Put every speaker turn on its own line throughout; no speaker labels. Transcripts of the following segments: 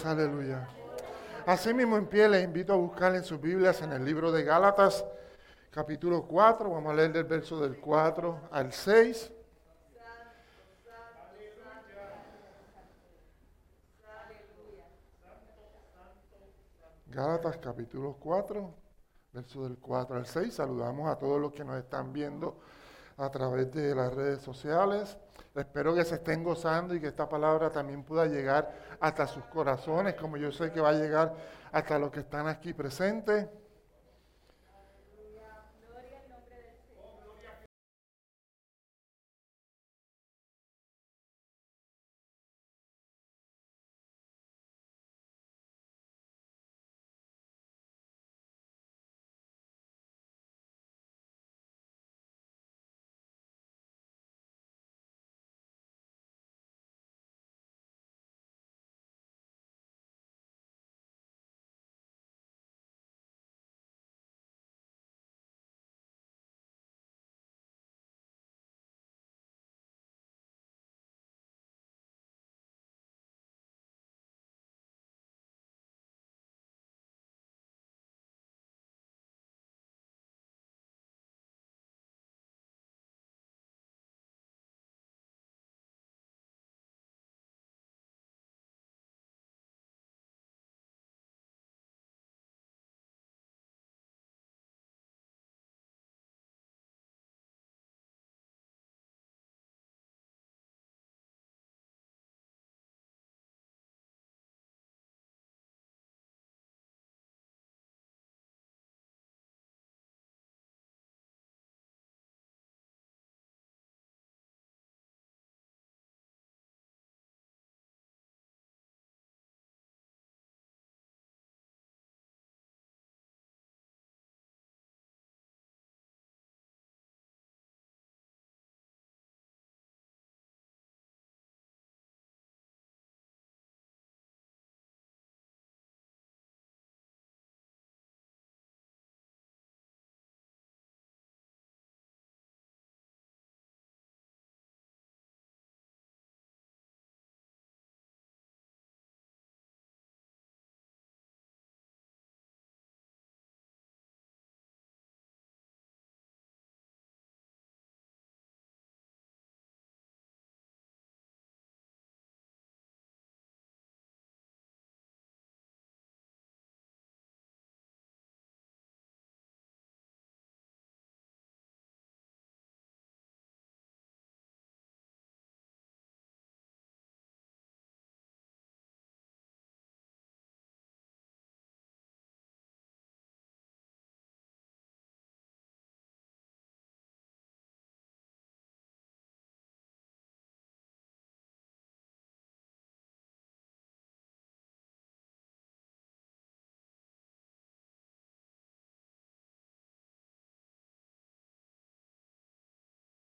Dios, aleluya. Así mismo en pie les invito a buscar en sus Biblias en el libro de Gálatas, capítulo 4, vamos a leer del verso del 4 al 6. Gálatas capítulo 4, verso del 4 al 6. Saludamos a todos los que nos están viendo a través de las redes sociales. Espero que se estén gozando y que esta palabra también pueda llegar hasta sus corazones, como yo sé que va a llegar hasta los que están aquí presentes.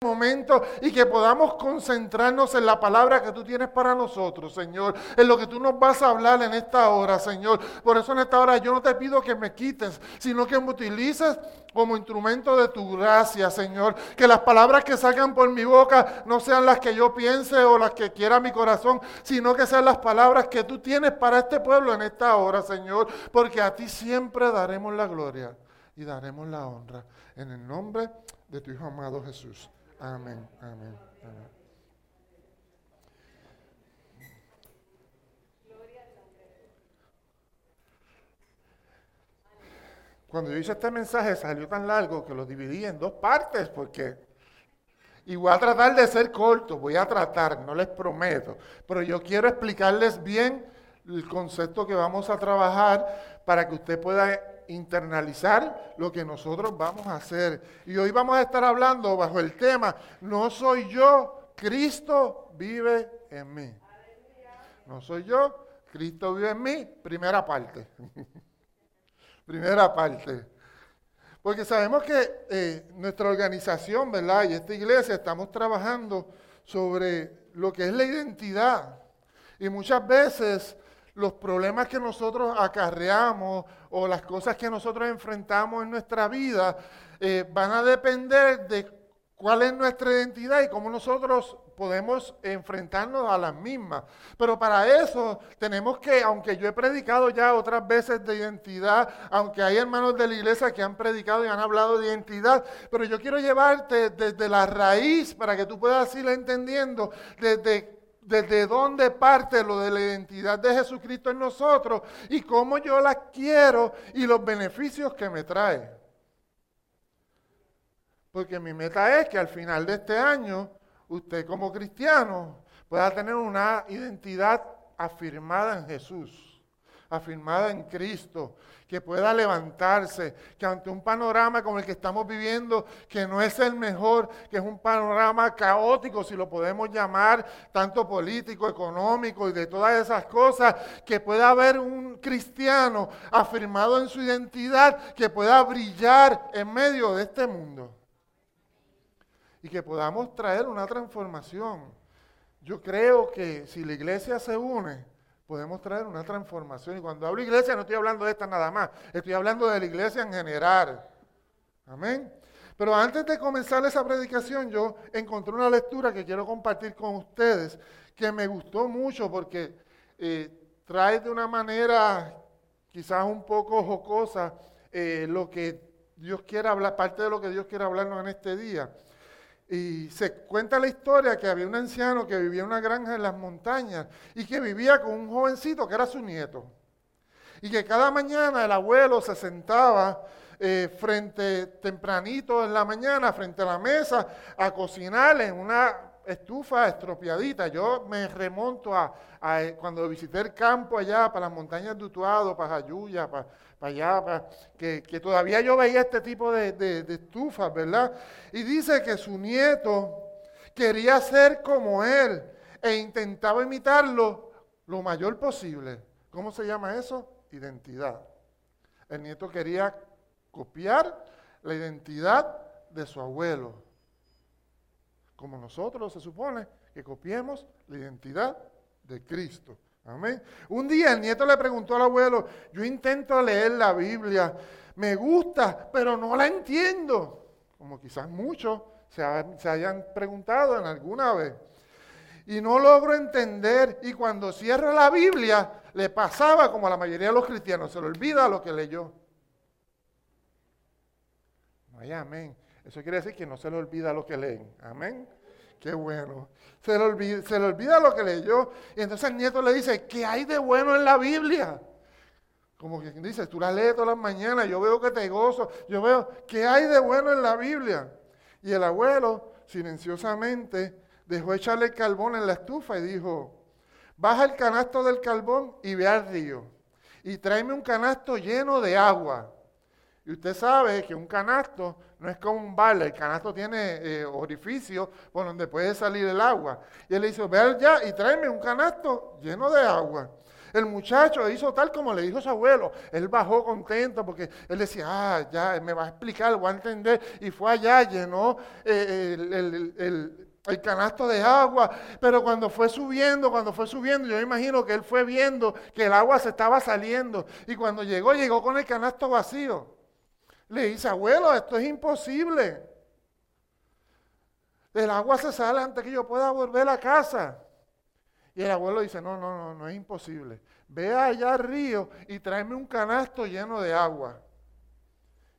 Momento y que podamos concentrarnos en la palabra que tú tienes para nosotros, Señor, en lo que tú nos vas a hablar en esta hora, Señor. Por eso en esta hora yo no te pido que me quites, sino que me utilices como instrumento de tu gracia, Señor. Que las palabras que salgan por mi boca no sean las que yo piense o las que quiera mi corazón, sino que sean las palabras que tú tienes para este pueblo en esta hora, Señor, porque a ti siempre daremos la gloria y daremos la honra. En el nombre de tu Hijo amado Jesús. Amén, amén, amén. Cuando yo hice este mensaje salió tan largo que lo dividí en dos partes porque y voy a tratar de ser corto, voy a tratar, no les prometo, pero yo quiero explicarles bien el concepto que vamos a trabajar para que usted pueda internalizar lo que nosotros vamos a hacer. Y hoy vamos a estar hablando bajo el tema, no soy yo, Cristo vive en mí. No soy yo, Cristo vive en mí, primera parte. primera parte. Porque sabemos que eh, nuestra organización, ¿verdad? Y esta iglesia estamos trabajando sobre lo que es la identidad. Y muchas veces los problemas que nosotros acarreamos o las cosas que nosotros enfrentamos en nuestra vida eh, van a depender de cuál es nuestra identidad y cómo nosotros podemos enfrentarnos a las mismas. Pero para eso tenemos que, aunque yo he predicado ya otras veces de identidad, aunque hay hermanos de la iglesia que han predicado y han hablado de identidad, pero yo quiero llevarte desde la raíz para que tú puedas ir entendiendo desde desde dónde parte lo de la identidad de Jesucristo en nosotros y cómo yo la quiero y los beneficios que me trae. Porque mi meta es que al final de este año, usted como cristiano pueda tener una identidad afirmada en Jesús, afirmada en Cristo, que pueda levantarse, que ante un panorama como el que estamos viviendo, que no es el mejor, que es un panorama caótico, si lo podemos llamar, tanto político, económico y de todas esas cosas, que pueda haber un cristiano afirmado en su identidad, que pueda brillar en medio de este mundo y que podamos traer una transformación. Yo creo que si la iglesia se une, podemos traer una transformación. Y cuando hablo iglesia no estoy hablando de esta nada más, estoy hablando de la iglesia en general. Amén. Pero antes de comenzar esa predicación, yo encontré una lectura que quiero compartir con ustedes, que me gustó mucho porque eh, trae de una manera quizás un poco jocosa eh, lo que Dios quiere hablar, parte de lo que Dios quiere hablarnos en este día. Y se cuenta la historia que había un anciano que vivía en una granja en las montañas y que vivía con un jovencito que era su nieto. Y que cada mañana el abuelo se sentaba eh, frente, tempranito en la mañana, frente a la mesa, a cocinar en una estufa estropeadita. Yo me remonto a, eh, cuando visité el campo allá, para las montañas de Utuado, para Jayuya, para, allá, que, todavía yo veía este tipo de, de estufas, ¿verdad? Y dice que su nieto quería ser como él e intentaba imitarlo lo mayor posible. ¿Cómo se llama eso? Identidad. El nieto quería copiar la identidad de su abuelo como nosotros se supone que copiemos la identidad de Cristo. Amén. Un día el nieto le preguntó al abuelo, yo intento leer la Biblia, me gusta, pero no la entiendo. Como quizás muchos se, hayan preguntado en alguna vez. Y no logro entender. Y cuando cierra la Biblia, le pasaba como a la mayoría de los cristianos, se le olvida lo que leyó. Ay, amén. Eso quiere decir que no se le olvida lo que leen. Amén. Qué bueno. Se le, olvida, lo que leyó. Y entonces el nieto le dice, ¿qué hay de bueno en la Biblia? Como que dice, tú la lees todas las mañanas, yo veo que te gozo, yo veo, ¿qué hay de bueno en la Biblia? Y el abuelo, silenciosamente, dejó echarle el carbón en la estufa y dijo, baja el canasto del carbón y ve al río. Y tráeme un canasto lleno de agua. Y usted sabe que un canasto no es como un balde, el canasto tiene eh, orificio por donde puede salir el agua. Y él le dice, ve allá y tráeme un canasto lleno de agua. El muchacho hizo tal como le dijo su abuelo. Él bajó contento porque él decía, ah, ya, me va a explicar, voy a entender. Y fue allá, llenó eh, el, el canasto de agua, pero cuando fue subiendo, cuando fue subiendo, yo imagino que él fue viendo que el agua se estaba saliendo y cuando llegó, llegó con el canasto vacío. Le dice, abuelo, esto es imposible. El agua se sale antes que yo pueda volver a casa. Y el abuelo dice, no, no, no, no es imposible. Ve allá al río y tráeme un canasto lleno de agua.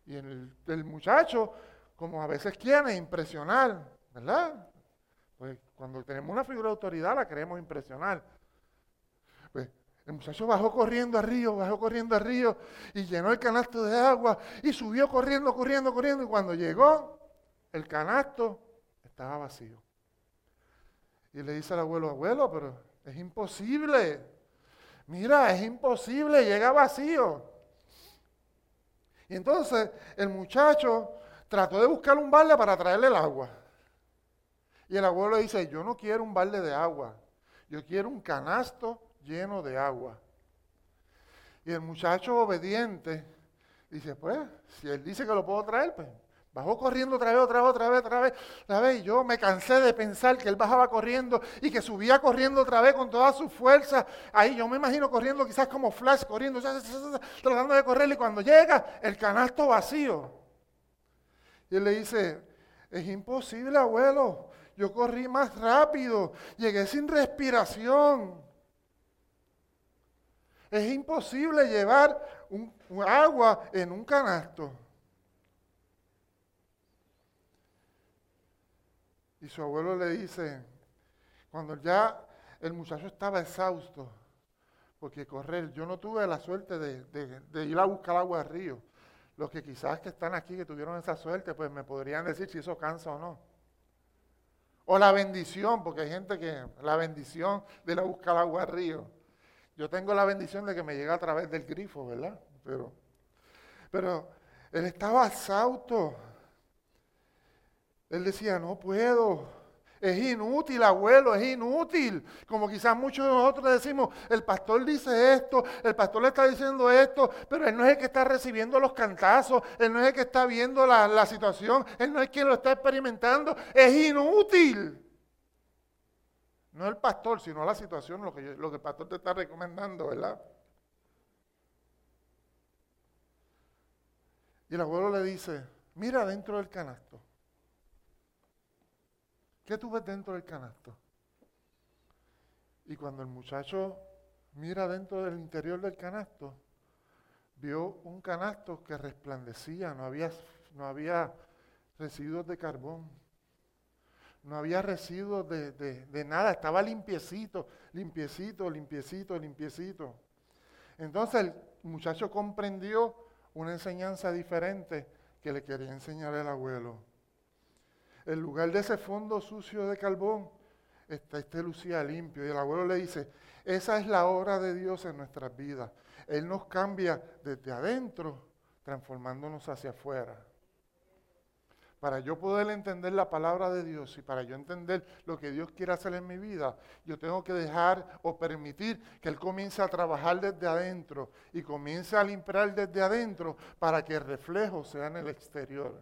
Y el, muchacho, como a veces quiere, impresionar, ¿verdad? Pues cuando tenemos una figura de autoridad la queremos impresionar. El muchacho bajó corriendo al río, bajó corriendo al río y llenó el canasto de agua y subió corriendo, corriendo, corriendo. Y cuando llegó, el canasto estaba vacío. Y le dice al abuelo, abuelo, pero es imposible. Mira, es imposible, llega vacío. Y entonces el muchacho trató de buscar un balde para traerle el agua. Y el abuelo dice, yo no quiero un balde de agua, yo quiero un canasto lleno de agua. Y el muchacho obediente dice, pues, si él dice que lo puedo traer, pues bajó corriendo otra vez, otra vez, otra vez, otra vez, otra vez. Y yo me cansé de pensar que él bajaba corriendo y que subía corriendo otra vez con toda su fuerza. Ahí yo me imagino corriendo quizás como flash, corriendo, tratando de correr. Y cuando llega, el canasto vacío. Y él le dice, Es imposible, abuelo. Yo corrí más rápido, llegué sin respiración. Es imposible llevar un, agua en un canasto. Y su abuelo le dice, cuando ya el muchacho estaba exhausto, porque correr, yo no tuve la suerte de, ir a buscar agua al río. Los que quizás que están aquí, que tuvieron esa suerte, pues me podrían decir si eso cansa o no. O la bendición, porque hay gente que, la bendición de ir a buscar agua al río. Yo tengo la bendición de que me llega a través del grifo, ¿verdad? Pero, pero él estaba exhausto. Él decía, no puedo. Es inútil, abuelo, es inútil. Como quizás muchos de nosotros decimos, el pastor dice esto, el pastor le está diciendo esto, pero él no es el que está recibiendo los cantazos, él no es el que está viendo la, la situación, él no es quien lo está experimentando. Es inútil. No el pastor, sino la situación, lo que, lo que el pastor te está recomendando, ¿verdad? Y el abuelo le dice, mira dentro del canasto. ¿Qué tú ves dentro del canasto? Y cuando el muchacho mira dentro del interior del canasto, vio un canasto que resplandecía, no había, no había residuos de carbón no había residuos de, nada, estaba limpiecito, limpiecito, limpiecito, limpiecito. Entonces el muchacho comprendió una enseñanza diferente que le quería enseñar el abuelo. En lugar de ese fondo sucio de carbón, está este lucía limpio. Y el abuelo le dice, esa es la obra de Dios en nuestras vidas. Él nos cambia desde adentro, transformándonos hacia afuera para yo poder entender la palabra de Dios y para yo entender lo que Dios quiere hacer en mi vida, yo tengo que dejar o permitir que Él comience a trabajar desde adentro y comience a limpiar desde adentro para que el reflejo sea en el exterior.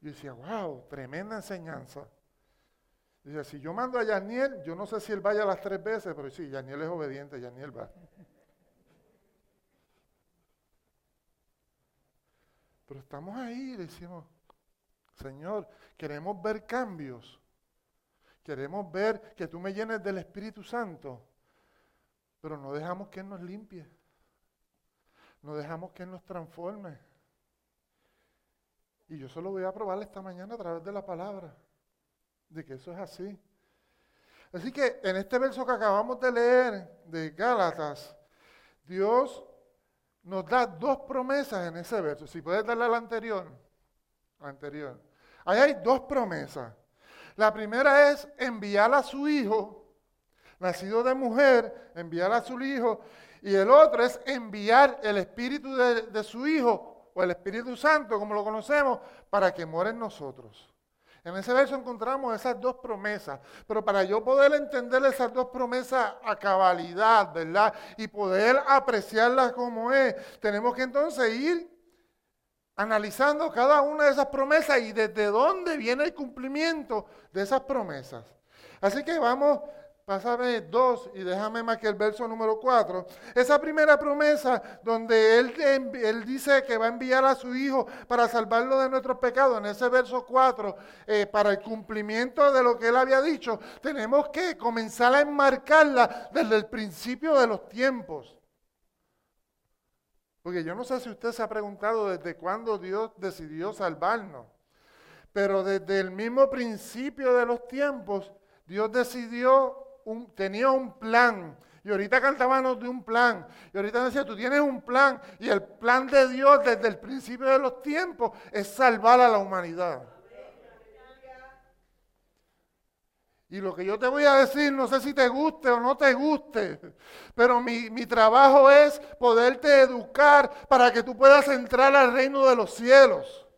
Y decía, wow, tremenda enseñanza. Dice, si yo mando a Yaniel, yo no sé si él vaya las tres veces, pero sí, Yaniel es obediente, Yaniel va. Pero estamos ahí decimos, Señor, queremos ver cambios. Queremos ver que tú me llenes del Espíritu Santo. Pero no dejamos que Él nos limpie. No dejamos que Él nos transforme. Y yo solo voy a probar esta mañana a través de la palabra. De que eso es así. Así que en este verso que acabamos de leer de Gálatas, Dios nos da dos promesas en ese verso. Si puedes darle al anterior. anterior. Ahí hay dos promesas. La primera es enviar a su hijo, nacido de mujer, enviar a su hijo. Y el otro es enviar el espíritu de, de su hijo, o el Espíritu Santo, como lo conocemos, para que muera en nosotros. En ese verso encontramos esas dos promesas, pero para yo poder entender esas dos promesas a cabalidad, ¿verdad? Y poder apreciarlas como es, tenemos que entonces ir analizando cada una de esas promesas y desde dónde viene el cumplimiento de esas promesas. Así que vamos Pásame dos y déjame más que el verso número cuatro. Esa primera promesa donde él, él, dice que va a enviar a su hijo para salvarlo de nuestros pecados, en ese verso cuatro, eh, para el cumplimiento de lo que él había dicho, tenemos que comenzar a enmarcarla desde el principio de los tiempos. Porque yo no sé si usted se ha preguntado desde cuándo Dios decidió salvarnos, pero desde el mismo principio de los tiempos, Dios decidió tenía un plan. Y ahorita cantábamos de un plan. Y ahorita decía, tú tienes un plan. Y el plan de Dios desde el principio de los tiempos es salvar a la humanidad. Y lo que yo te voy a decir, no sé si te guste o no te guste, pero mi, mi, trabajo es poderte educar para que tú puedas entrar al reino de los cielos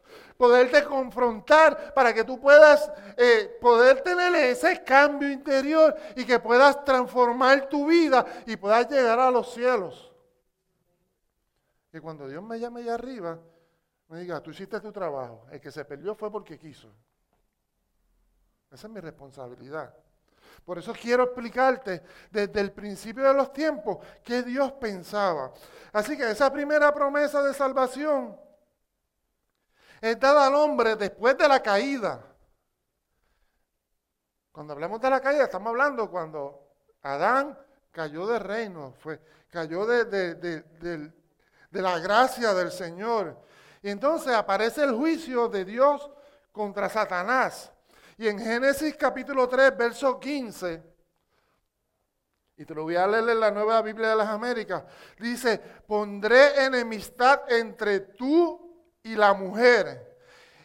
poderte confrontar para que tú puedas eh, poder tener ese cambio interior y que puedas transformar tu vida y puedas llegar a los cielos. Y cuando Dios me llame allá arriba, me diga, tú hiciste tu trabajo. El que se perdió fue porque quiso. Esa es mi responsabilidad. Por eso quiero explicarte desde el principio de los tiempos qué Dios pensaba. Así que esa primera promesa de salvación es dada al hombre después de la caída. Cuando hablamos de la caída, estamos hablando cuando Adán cayó de reino, fue, cayó de, de la gracia del Señor. Y entonces aparece el juicio de Dios contra Satanás. Y en Génesis capítulo 3, verso 15, y te lo voy a leer en la nueva Biblia de las Américas, dice, pondré enemistad entre tú y la mujer,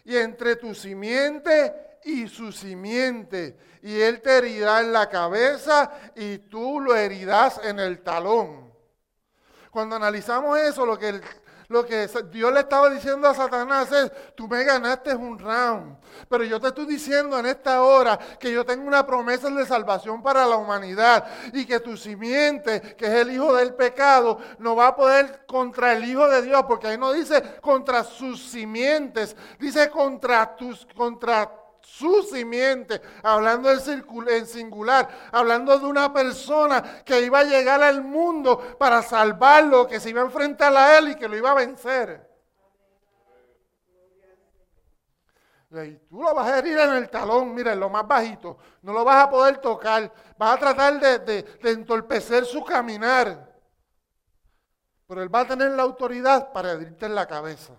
y entre tu simiente y su simiente, y él te herirá en la cabeza y tú lo herirás en el talón. Cuando analizamos eso, lo que el, lo que Dios le estaba diciendo a Satanás es, tú me ganaste un round, pero yo te estoy diciendo en esta hora que yo tengo una promesa de salvación para la humanidad y que tu simiente, que es el hijo del pecado, no va a poder contra el hijo de Dios, porque ahí no dice contra sus simientes, dice contra tus, contra su simiente, hablando en singular, hablando de una persona que iba a llegar al mundo para salvarlo, que se iba a enfrentar a él y que lo iba a vencer. Y tú lo vas a herir en el talón, mira, en lo más bajito. No lo vas a poder tocar. Vas a tratar de, de entorpecer su caminar. Pero él va a tener la autoridad para herirte en la cabeza.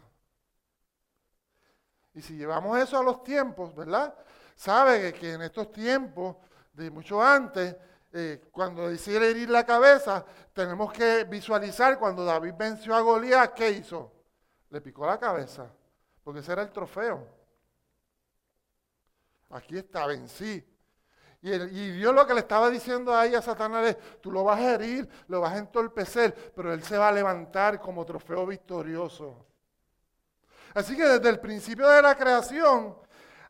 Y si llevamos eso a los tiempos, ¿verdad? Sabe que, en estos tiempos, de mucho antes, eh, cuando decide herir la cabeza, tenemos que visualizar cuando David venció a Goliat, ¿qué hizo? Le picó la cabeza, porque ese era el trofeo. Aquí está, vencí. Y, y, Dios lo que le estaba diciendo ahí a Satanás es, tú lo vas a herir, lo vas a entorpecer, pero él se va a levantar como trofeo victorioso. Así que desde el principio de la creación,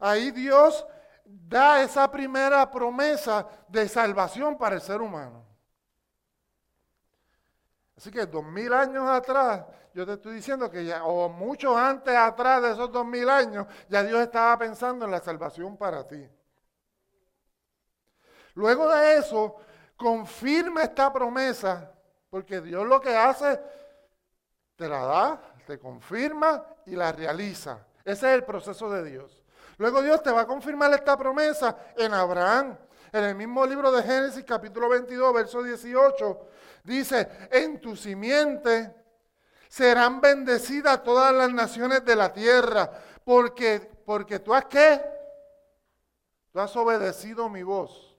ahí Dios da esa primera promesa de salvación para el ser humano. Así que dos mil años atrás, yo te estoy diciendo que ya, o mucho antes atrás de esos dos mil años, ya Dios estaba pensando en la salvación para ti. Luego de eso, confirma esta promesa, porque Dios lo que hace, te la da, te confirma y la realiza. Ese es el proceso de Dios. Luego Dios te va a confirmar esta promesa en Abraham. En el mismo libro de Génesis capítulo 22, verso 18, dice, en tu simiente serán bendecidas todas las naciones de la tierra, porque, porque tú has qué? Tú has obedecido mi voz.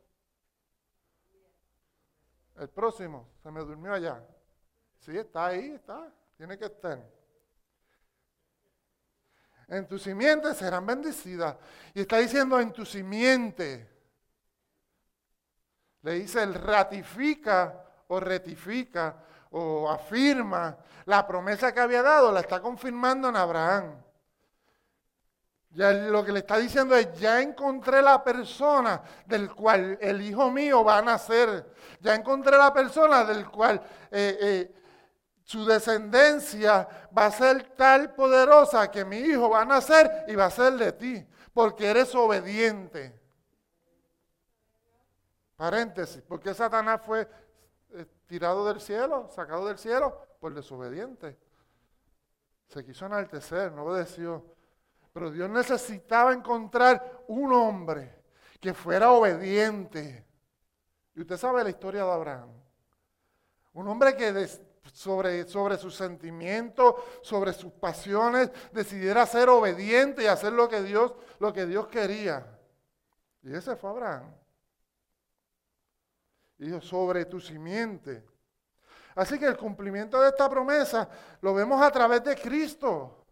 El próximo, se me durmió allá. Sí, está ahí, está, tiene que estar en tu simiente serán bendecidas. Y está diciendo en tu simiente. Le dice, él ratifica o retifica o afirma la promesa que había dado, la está confirmando en Abraham. Ya lo que le está diciendo es, ya encontré la persona del cual el hijo mío va a nacer. Ya encontré la persona del cual eh, eh, su descendencia va a ser tal poderosa que mi hijo va a nacer y va a ser de ti, porque eres obediente. Paréntesis, porque Satanás fue eh, tirado del cielo, sacado del cielo por desobediente. Se quiso enaltecer, no obedeció. Pero Dios necesitaba encontrar un hombre que fuera obediente. Y usted sabe la historia de Abraham. Un hombre que sobre, sobre sus sentimientos, sobre sus pasiones, decidiera ser obediente y hacer lo que Dios, lo que Dios quería. Y ese fue Abraham. Dijo, sobre tu simiente. Así que el cumplimiento de esta promesa lo vemos a través de Cristo.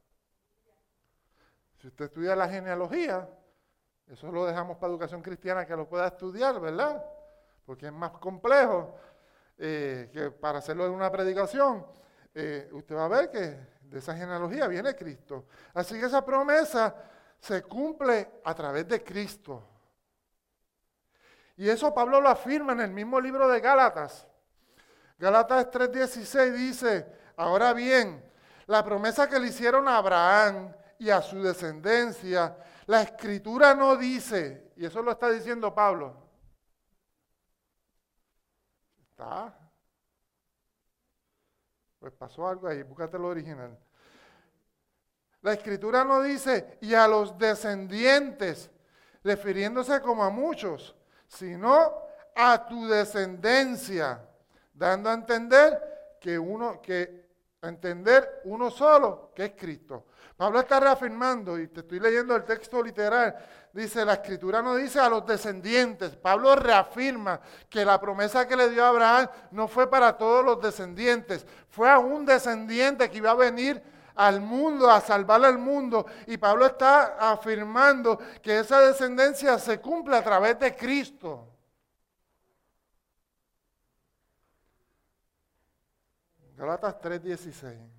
Si usted estudia la genealogía, eso lo dejamos para educación cristiana que lo pueda estudiar, ¿verdad? Porque es más complejo. Eh, que para hacerlo en una predicación, eh, usted va a ver que de esa genealogía viene Cristo. Así que esa promesa se cumple a través de Cristo. Y eso Pablo lo afirma en el mismo libro de Gálatas. Gálatas 3:16 dice, ahora bien, la promesa que le hicieron a Abraham y a su descendencia, la escritura no dice, y eso lo está diciendo Pablo, Pues pasó algo ahí, búscate lo original. La escritura no dice, y a los descendientes, refiriéndose como a muchos, sino a tu descendencia, dando a entender que uno, que entender uno solo, que es Cristo. Pablo está reafirmando, y te estoy leyendo el texto literal, dice, la escritura no dice a los descendientes. Pablo reafirma que la promesa que le dio a Abraham no fue para todos los descendientes, fue a un descendiente que iba a venir al mundo, a salvar al mundo. Y Pablo está afirmando que esa descendencia se cumple a través de Cristo. Galatas 3:16.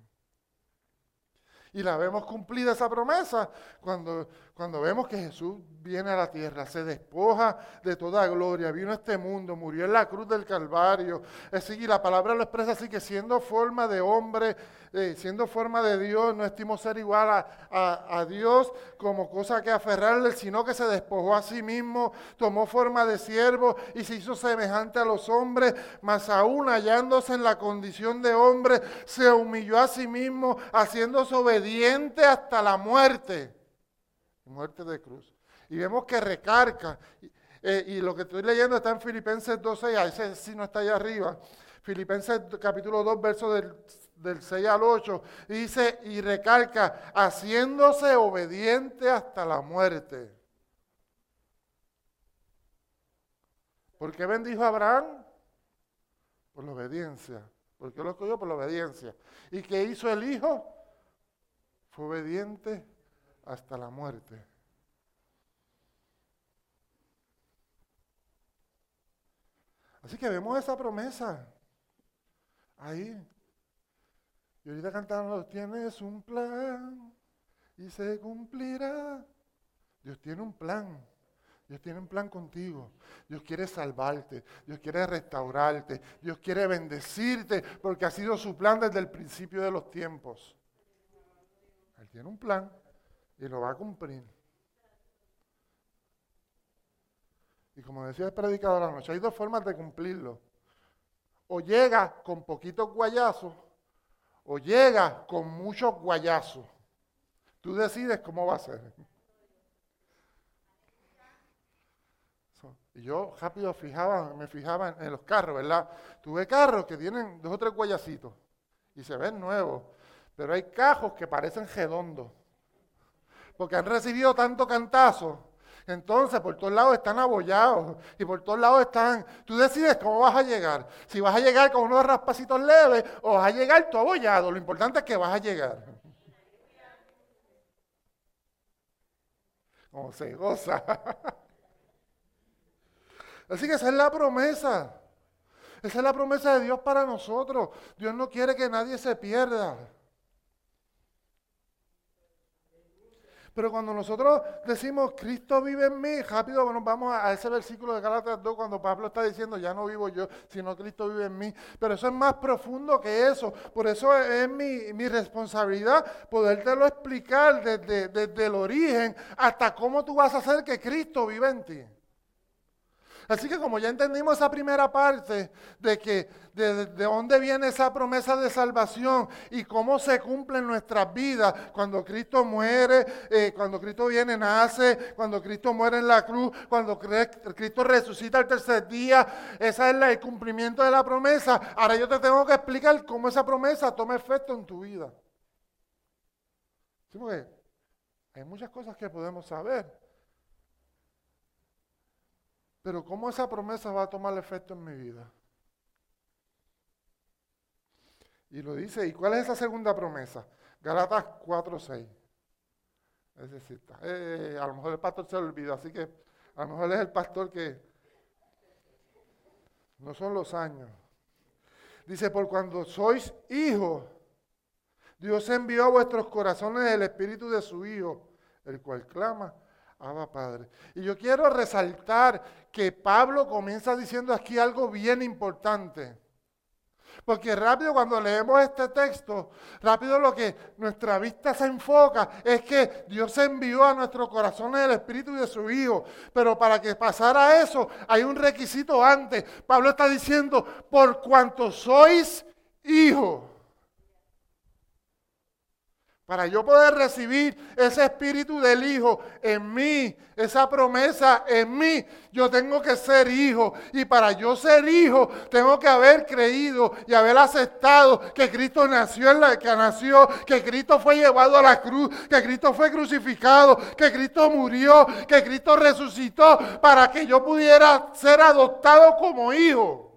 Y la vemos cumplida esa promesa cuando, cuando vemos que Jesús viene a la tierra, se despoja de toda gloria, vino a este mundo, murió en la cruz del Calvario. Es y la palabra lo expresa así que siendo forma de hombre, eh, siendo forma de Dios, no estimó ser igual a, Dios como cosa que aferrarle, sino que se despojó a sí mismo, tomó forma de siervo y se hizo semejante a los hombres, mas aún hallándose en la condición de hombre, se humilló a sí mismo, haciéndose obediente hasta la muerte, muerte de cruz. Y vemos que recarga. Eh, y lo que estoy leyendo está en Filipenses 2.6, ese sí no está ahí arriba. Filipenses capítulo 2, verso del del 6 al 8, dice y recalca, haciéndose obediente hasta la muerte. ¿Por qué bendijo a Abraham? Por la obediencia. ¿Por qué lo escogió? Por la obediencia. ¿Y qué hizo el hijo? Fue obediente hasta la muerte. Así que vemos esa promesa ahí. Y ahorita cantando, tienes un plan y se cumplirá. Dios tiene un plan. Dios tiene un plan contigo. Dios quiere salvarte. Dios quiere restaurarte. Dios quiere bendecirte porque ha sido su plan desde el principio de los tiempos. Él tiene un plan y lo va a cumplir. Y como decía el predicador anoche, hay dos formas de cumplirlo. O llega con poquitos guayazos o llega con muchos guayazos. Tú decides cómo va a ser. Y yo rápido fijaba, me fijaba en los carros, ¿verdad? Tuve carros que tienen dos o tres guayacitos y se ven nuevos, pero hay cajos que parecen redondos, porque han recibido tanto cantazo entonces, por todos lados están abollados y por todos lados están. Tú decides cómo vas a llegar. Si vas a llegar con unos raspacitos leves o vas a llegar todo abollado. Lo importante es que vas a llegar. Como se goza. Así que esa es la promesa. Esa es la promesa de Dios para nosotros. Dios no quiere que nadie se pierda. Pero cuando nosotros decimos Cristo vive en mí, rápido nos vamos a, ese versículo de Gálatas 2 cuando Pablo está diciendo, ya no vivo yo, sino Cristo vive en mí. Pero eso es más profundo que eso. Por eso es, mi, mi, responsabilidad podértelo explicar desde, desde el origen hasta cómo tú vas a hacer que Cristo viva en ti. Así que como ya entendimos esa primera parte de que de, dónde viene esa promesa de salvación y cómo se cumple en nuestras vidas cuando Cristo muere, eh, cuando Cristo viene, nace, cuando Cristo muere en la cruz, cuando Cristo resucita el tercer día, ese es el cumplimiento de la promesa. Ahora yo te tengo que explicar cómo esa promesa toma efecto en tu vida. Sí, porque hay muchas cosas que podemos saber. Pero ¿cómo esa promesa va a tomar efecto en mi vida? Y lo dice, ¿y cuál es esa segunda promesa? Galatas 4.6. Es decir, eh, a lo mejor el pastor se lo olvida, así que a lo mejor es el pastor que no son los años. Dice, por cuando sois hijos, Dios envió a vuestros corazones el espíritu de su Hijo, el cual clama, Abba Padre. Y yo quiero resaltar que Pablo comienza diciendo aquí algo bien importante. Porque rápido cuando leemos este texto, rápido lo que nuestra vista se enfoca es que Dios envió a nuestro corazón el Espíritu de su Hijo. Pero para que pasara eso hay un requisito antes. Pablo está diciendo, por cuanto sois hijos. Para yo poder recibir ese espíritu del Hijo en mí, esa promesa en mí, yo tengo que ser hijo. Y para yo ser hijo, tengo que haber creído y haber aceptado que Cristo nació en la que nació, que Cristo fue llevado a la cruz, que Cristo fue crucificado, que Cristo murió, que Cristo resucitó para que yo pudiera ser adoptado como hijo.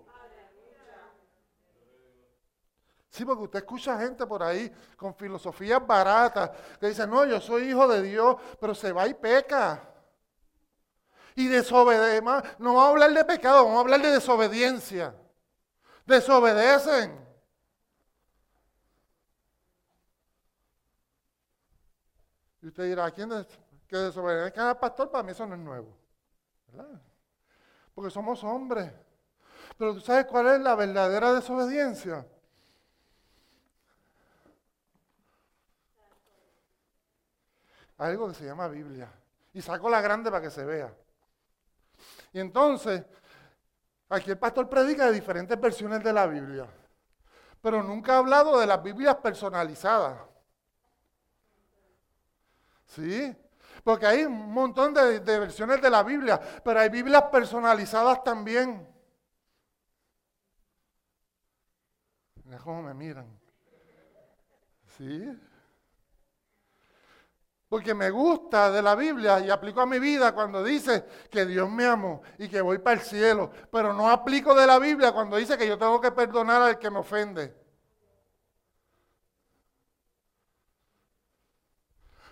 Sí, porque usted escucha gente por ahí con filosofías baratas que dicen, no, yo soy hijo de Dios, pero se va y peca. Y desobedece. No vamos a hablar de pecado, vamos a hablar de desobediencia. Desobedecen. Y usted dirá, ¿quién es que desobedezca al pastor? Para mí eso no es nuevo. ¿verdad? Porque somos hombres. Pero tú sabes cuál es la verdadera desobediencia. Algo que se llama Biblia. Y saco la grande para que se vea. Y entonces, aquí el pastor predica de diferentes versiones de la Biblia, pero nunca ha hablado de las Biblias personalizadas. ¿Sí? Porque hay un montón de, versiones de la Biblia, pero hay Biblias personalizadas también. Mira cómo me miran. ¿Sí? Porque me gusta de la Biblia y aplico a mi vida cuando dice que Dios me amó y que voy para el cielo. Pero no aplico de la Biblia cuando dice que yo tengo que perdonar al que me ofende.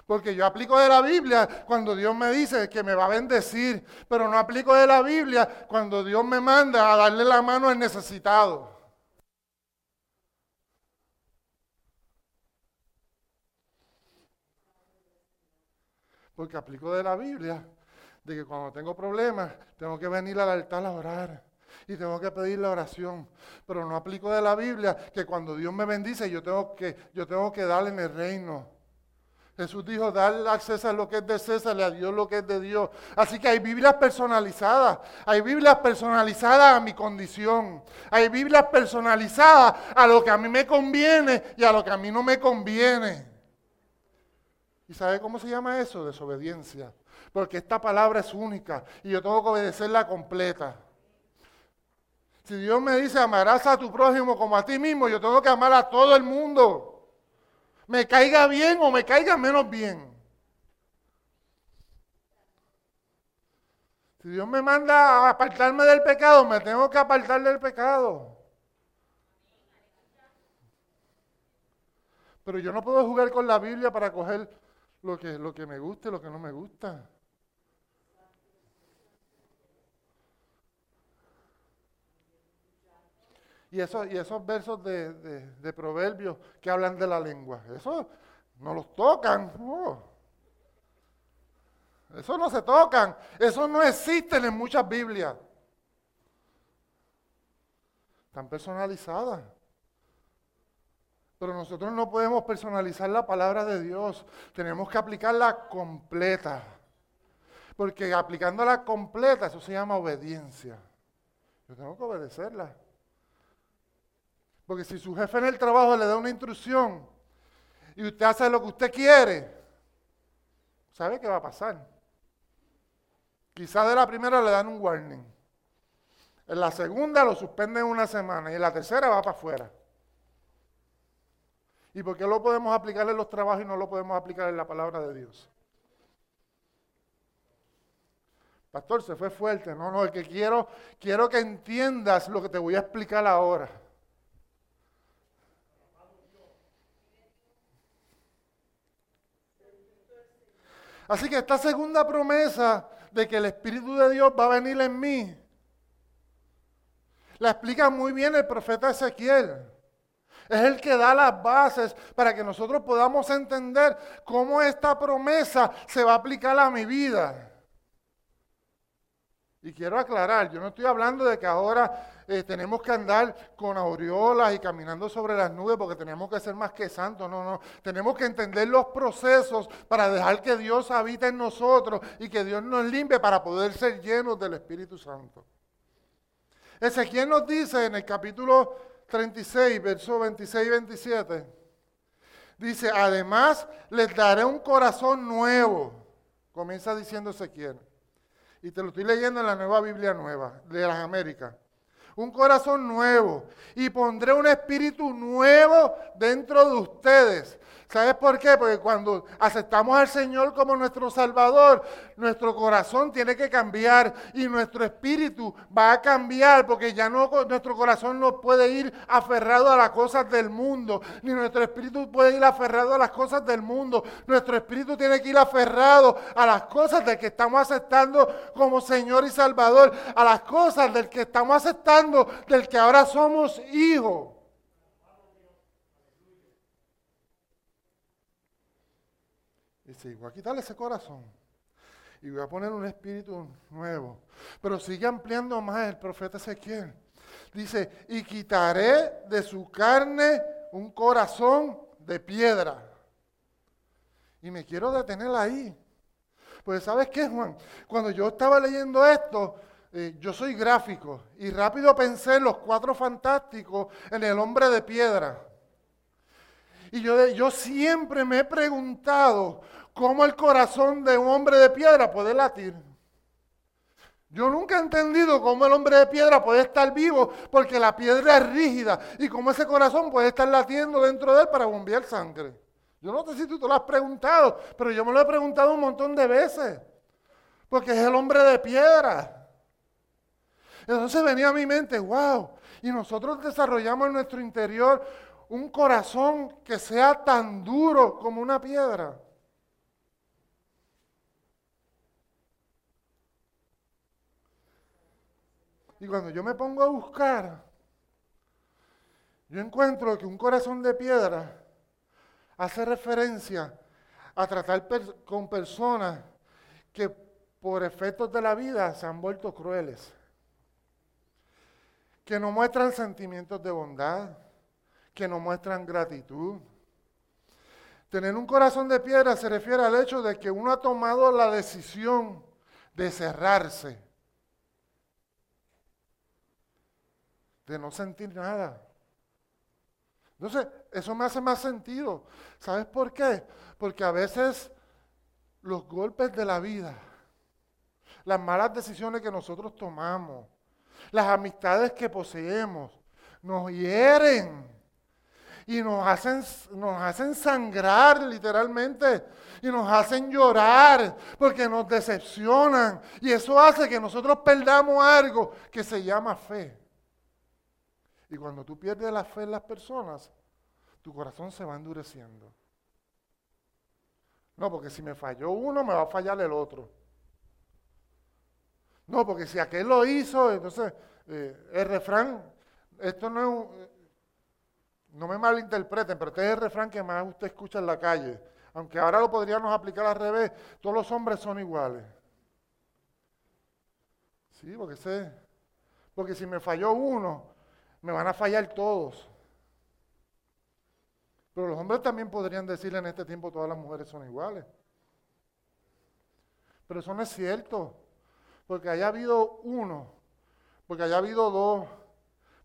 Porque yo aplico de la Biblia cuando Dios me dice que me va a bendecir, pero no aplico de la Biblia cuando Dios me manda a darle la mano al necesitado. Porque aplico de la Biblia, de que cuando tengo problemas, tengo que venir al altar a orar y tengo que pedir la oración. Pero no aplico de la Biblia que cuando Dios me bendice, yo tengo que, yo tengo que darle en el reino. Jesús dijo, darle a lo que es de César y a Dios lo que es de Dios. Así que hay Biblias personalizadas. Hay Biblias personalizadas a mi condición. Hay Biblias personalizadas a lo que a mí me conviene y a lo que a mí no me conviene. ¿Y sabe cómo se llama eso? Desobediencia. Porque esta palabra es única y yo tengo que obedecerla completa. Si Dios me dice amarás a tu prójimo como a ti mismo, yo tengo que amar a todo el mundo. Me caiga bien o me caiga menos bien. Si Dios me manda a apartarme del pecado, me tengo que apartar del pecado. Pero yo no puedo jugar con la Biblia para coger lo que, lo que me gusta y lo que no me gusta. Y, eso, y esos versos de, de, proverbios que hablan de la lengua, eso no los tocan. Oh. Eso no se tocan. Eso no existen en muchas Biblias. Están personalizadas. Pero nosotros no podemos personalizar la palabra de Dios. Tenemos que aplicarla completa. Porque aplicándola completa, eso se llama obediencia. Yo tengo que obedecerla. Porque si su jefe en el trabajo le da una instrucción y usted hace lo que usted quiere, ¿sabe qué va a pasar? Quizás de la primera le dan un warning. En la segunda lo suspenden una semana y en la tercera va para afuera. ¿Y por qué lo podemos aplicar en los trabajos y no lo podemos aplicar en la palabra de Dios? Pastor, se fue fuerte. No, no, es que quiero, quiero que entiendas lo que te voy a explicar ahora. Así que esta segunda promesa de que el Espíritu de Dios va a venir en mí, la explica muy bien el profeta Ezequiel. Es el que da las bases para que nosotros podamos entender cómo esta promesa se va a aplicar a mi vida. Y quiero aclarar, yo no estoy hablando de que ahora eh, tenemos que andar con aureolas y caminando sobre las nubes porque tenemos que ser más que santos. No, no. Tenemos que entender los procesos para dejar que Dios habite en nosotros y que Dios nos limpie para poder ser llenos del Espíritu Santo. Ezequiel nos dice en el capítulo 36, versos 26 y 27, Dice, además les daré un corazón nuevo. Comienza diciendo Ezequiel. Y te lo estoy leyendo en la nueva Biblia nueva de las Américas. Un corazón nuevo. Y pondré un espíritu nuevo dentro de ustedes. ¿Sabes por qué? Porque cuando aceptamos al Señor como nuestro Salvador, nuestro corazón tiene que cambiar y nuestro espíritu va a cambiar porque ya no nuestro corazón no puede ir aferrado a las cosas del mundo, ni nuestro espíritu puede ir aferrado a las cosas del mundo. Nuestro espíritu tiene que ir aferrado a las cosas del que estamos aceptando como Señor y Salvador, a las cosas del que estamos aceptando, del que ahora somos hijos. Voy a quitarle ese corazón y voy a poner un espíritu nuevo. Pero sigue ampliando más el profeta Ezequiel. Dice, y quitaré de su carne un corazón de piedra. Y me quiero detener ahí. Pues sabes qué, Juan, cuando yo estaba leyendo esto, eh, yo soy gráfico y rápido pensé en los cuatro fantásticos, en el hombre de piedra. Y yo, yo siempre me he preguntado cómo el corazón de un hombre de piedra puede latir. Yo nunca he entendido cómo el hombre de piedra puede estar vivo porque la piedra es rígida y cómo ese corazón puede estar latiendo dentro de él para bombear sangre. Yo no sé si tú te lo has preguntado, pero yo me lo he preguntado un montón de veces. Porque es el hombre de piedra. Entonces venía a mi mente, wow, y nosotros desarrollamos en nuestro interior un corazón que sea tan duro como una piedra. Y cuando yo me pongo a buscar, yo encuentro que un corazón de piedra hace referencia a tratar con personas que por efectos de la vida se han vuelto crueles, que no muestran sentimientos de bondad, que no muestran gratitud. Tener un corazón de piedra se refiere al hecho de que uno ha tomado la decisión de cerrarse de no sentir nada. Entonces, eso me hace más sentido. ¿Sabes por qué? Porque a veces los golpes de la vida, las malas decisiones que nosotros tomamos, las amistades que poseemos, nos hieren y nos hacen, nos hacen sangrar literalmente y nos hacen llorar porque nos decepcionan y eso hace que nosotros perdamos algo que se llama fe. Y cuando tú pierdes la fe en las personas, tu corazón se va endureciendo. No, porque si me falló uno, me va a fallar el otro. No, porque si aquel lo hizo, entonces eh, el refrán, esto no es un, eh, no me malinterpreten, pero este es el refrán que más usted escucha en la calle. Aunque ahora lo podríamos aplicar al revés, todos los hombres son iguales. Sí, porque sé, porque si me falló uno, me van a fallar todos. Pero los hombres también podrían decirle en este tiempo todas las mujeres son iguales. Pero eso no es cierto. Porque haya habido uno, porque haya habido dos,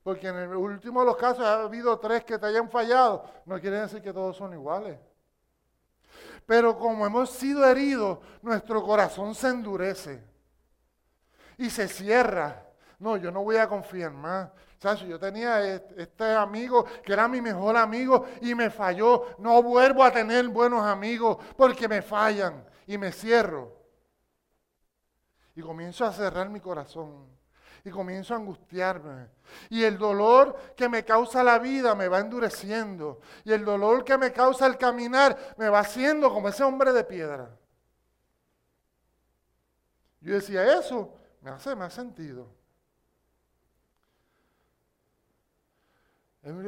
porque en el último de los casos ha habido tres que te hayan fallado, no quiere decir que todos son iguales. Pero como hemos sido heridos, nuestro corazón se endurece y se cierra. No, yo no voy a confiar más. Yo tenía este amigo que era mi mejor amigo y me falló. No vuelvo a tener buenos amigos porque me fallan y me cierro. Y comienzo a cerrar mi corazón y comienzo a angustiarme. Y el dolor que me causa la vida me va endureciendo. Y el dolor que me causa el caminar me va haciendo como ese hombre de piedra. Yo decía, eso me hace más sentido.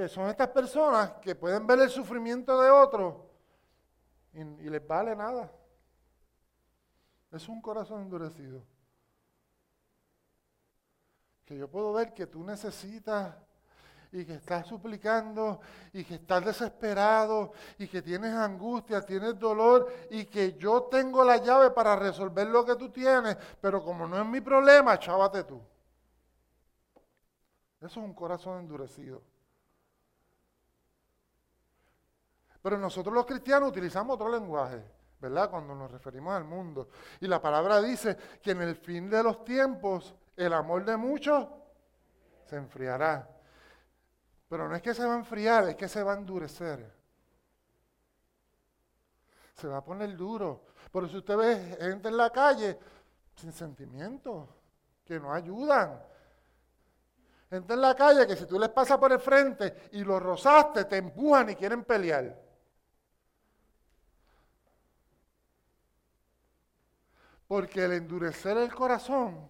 Son estas personas que pueden ver el sufrimiento de otro y, les vale nada. Es un corazón endurecido. Que yo puedo ver que tú necesitas y que estás suplicando y que estás desesperado y que tienes angustia, tienes dolor y que yo tengo la llave para resolver lo que tú tienes, pero como no es mi problema, chávate tú. Eso es un corazón endurecido. Pero nosotros los cristianos utilizamos otro lenguaje, ¿verdad? Cuando nos referimos al mundo. Y la palabra dice que en el fin de los tiempos el amor de muchos se enfriará. Pero no es que se va a enfriar, es que se va a endurecer. Se va a poner duro. Por eso usted ve gente en la calle sin sentimientos, que no ayudan. Gente en la calle que si tú les pasas por el frente y los rozaste, te empujan y quieren pelear. Porque el endurecer el corazón